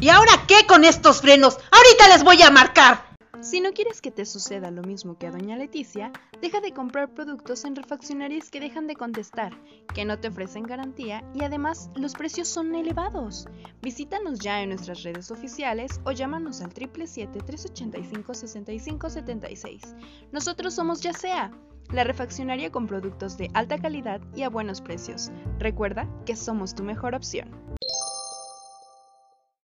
¿Y ahora qué con estos frenos? Ahorita les voy a marcar. Si no quieres que te suceda lo mismo que a doña Leticia, deja de comprar productos en refaccionarias que dejan de contestar, que no te ofrecen garantía y además los precios son elevados. Visítanos ya en nuestras redes oficiales o llámanos al 777-385-6576. Nosotros somos Ya Sea, la refaccionaria con productos de alta calidad y a buenos precios. Recuerda que somos tu mejor opción.